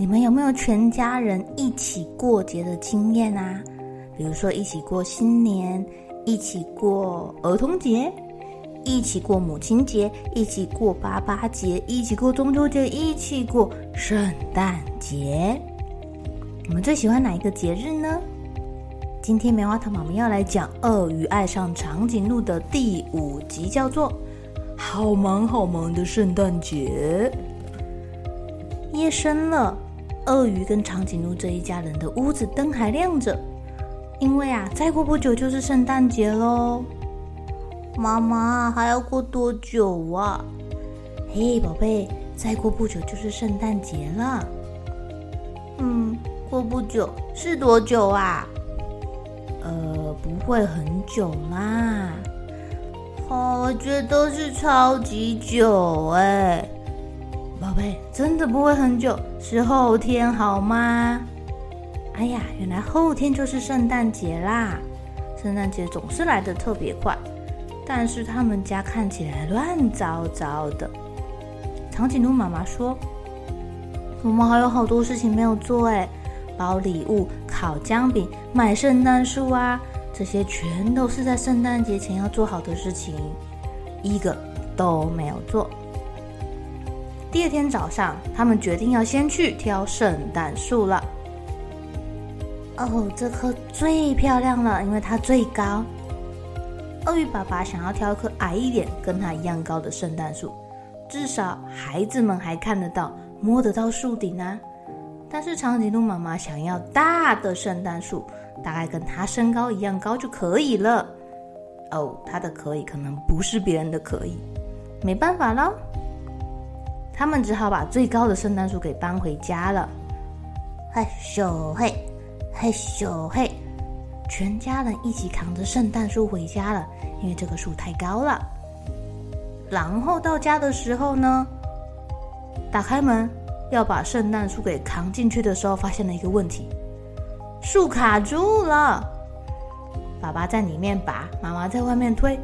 你们有没有全家人一起过节的经验啊？比如说一起过新年，一起过儿童节，一起过母亲节，一起过八八节，一起过中秋节，一起过圣诞节。你们最喜欢哪一个节日呢？今天棉花糖妈妈要来讲《鳄鱼爱上长颈鹿》的第五集，叫做《好忙好忙的圣诞节》。夜深了。鳄鱼跟长颈鹿这一家人的屋子灯还亮着，因为啊，再过不久就是圣诞节喽。妈妈，还要过多久啊？嘿，宝贝，再过不久就是圣诞节了。嗯，过不久是多久啊？呃，不会很久啦。哦，我觉得是超级久哎。宝贝，真的不会很久，是后天好吗？哎呀，原来后天就是圣诞节啦！圣诞节总是来得特别快，但是他们家看起来乱糟糟的。长颈鹿妈妈说：“我们还有好多事情没有做哎，包礼物、烤姜饼、买圣诞树啊，这些全都是在圣诞节前要做好的事情，一个都没有做。”第二天早上，他们决定要先去挑圣诞树了。哦，这棵最漂亮了，因为它最高。鳄鱼爸爸想要挑一棵矮一点、跟它一样高的圣诞树，至少孩子们还看得到、摸得到树顶啊。但是长颈鹿妈妈想要大的圣诞树，大概跟它身高一样高就可以了。哦，它的可以可能不是别人的可以，没办法喽。他们只好把最高的圣诞树给搬回家了。嘿咻嘿，嘿咻嘿，全家人一起扛着圣诞树回家了，因为这个树太高了。然后到家的时候呢，打开门要把圣诞树给扛进去的时候，发现了一个问题：树卡住了。爸爸在里面拔，妈妈在外面推。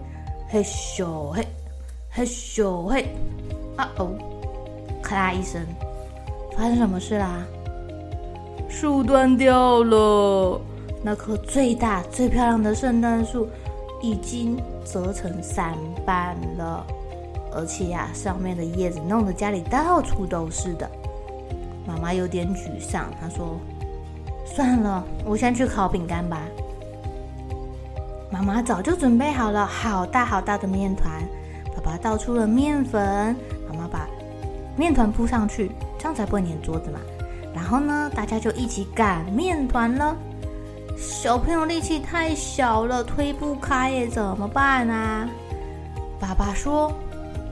嘿咻嘿，嘿咻嘿，啊哦！咔啦一声，发生什么事啦？树断掉了，那棵最大最漂亮的圣诞树已经折成三半了，而且呀，上面的叶子弄得家里到处都是的。妈妈有点沮丧，她说：“算了，我先去烤饼干吧。”妈妈早就准备好了好大好大的面团，爸爸倒出了面粉。面团铺上去，这样才不会粘桌子嘛。然后呢，大家就一起擀面团了。小朋友力气太小了，推不开耶，怎么办啊？爸爸说：“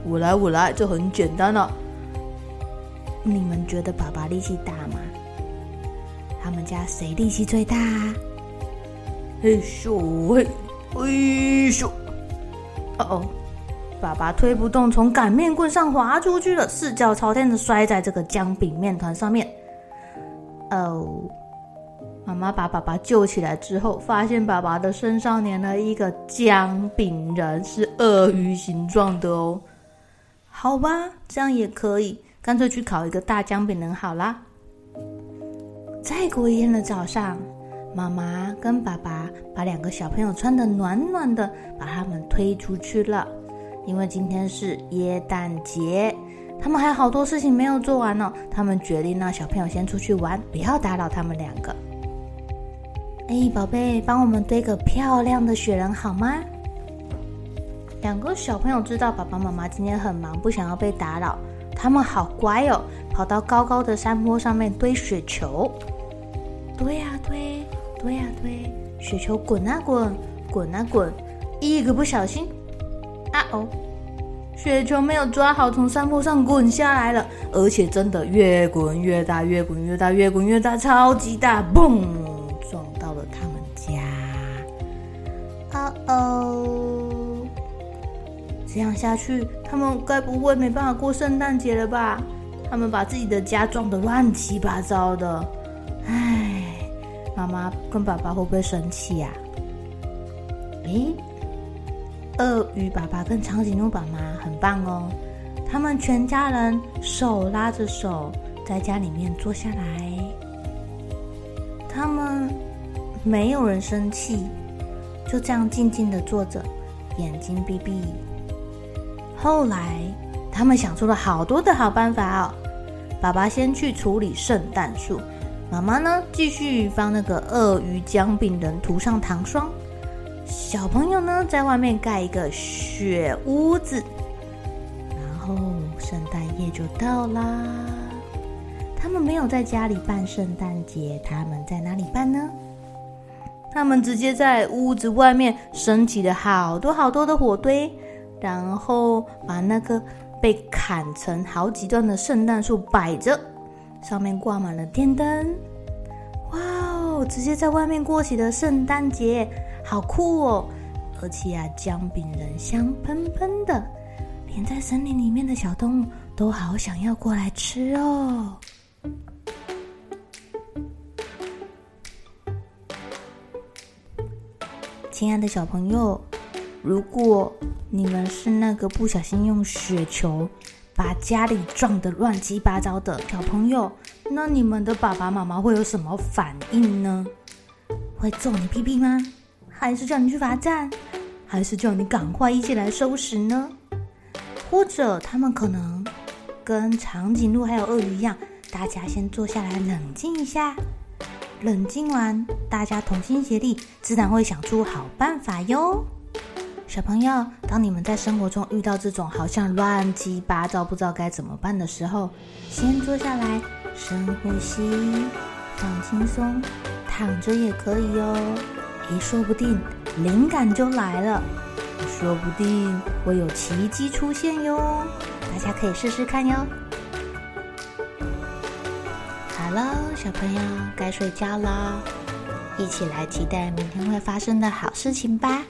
我来，我来，这很简单了。”你们觉得爸爸力气大吗？他们家谁力气最大？嘿咻嘿，嘿咻，哦哦。爸爸推不动，从擀面棍上滑出去了，四脚朝天的摔在这个姜饼面团上面。哦，妈妈把爸爸救起来之后，发现爸爸的身上粘了一个姜饼人，是鳄鱼形状的哦。好吧，这样也可以，干脆去烤一个大姜饼人好啦。再过一天的早上，妈妈跟爸爸把两个小朋友穿得暖暖的，把他们推出去了。因为今天是耶诞节，他们还有好多事情没有做完呢。他们决定让小朋友先出去玩，不要打扰他们两个。哎，宝贝，帮我们堆个漂亮的雪人好吗？两个小朋友知道爸爸妈妈今天很忙，不想要被打扰，他们好乖哦，跑到高高的山坡上面堆雪球，堆呀堆，堆呀堆，雪球滚啊滚，滚啊滚，一个不小心，哦，雪球没有抓好，从山坡上滚下来了，而且真的越滚越大，越滚越大，越滚越大，超级大，嘣！撞到了他们家，啊哦！这样下去，他们该不会没办法过圣诞节了吧？他们把自己的家撞得乱七八糟的，唉，妈妈跟爸爸会不会生气呀？诶，鳄鱼爸爸跟长颈鹿爸妈很棒哦，他们全家人手拉着手在家里面坐下来，他们。没有人生气，就这样静静的坐着，眼睛闭闭。后来，他们想出了好多的好办法哦。爸爸先去处理圣诞树，妈妈呢继续帮那个鳄鱼姜饼人涂上糖霜。小朋友呢在外面盖一个雪屋子，然后圣诞夜就到啦。他们没有在家里办圣诞节，他们在哪里办呢？他们直接在屋子外面升起了好多好多的火堆，然后把那个被砍成好几段的圣诞树摆着，上面挂满了电灯。哇哦！直接在外面过起了圣诞节，好酷哦！而且啊，姜饼人香喷喷的，连在森林里面的小动物都好想要过来吃哦。亲爱的小朋友，如果你们是那个不小心用雪球把家里撞得乱七八糟的小朋友，那你们的爸爸妈妈会有什么反应呢？会揍你屁屁吗？还是叫你去罚站？还是叫你赶快一起来收拾呢？或者他们可能跟长颈鹿还有鳄鱼一样，大家先坐下来冷静一下。冷静完，大家同心协力，自然会想出好办法哟。小朋友，当你们在生活中遇到这种好像乱七八糟、不知道该怎么办的时候，先坐下来，深呼吸，放轻松，躺着也可以哦。诶，说不定灵感就来了，说不定会有奇迹出现哟。大家可以试试看哟。好了，小朋友该睡觉了，一起来期待明天会发生的好事情吧。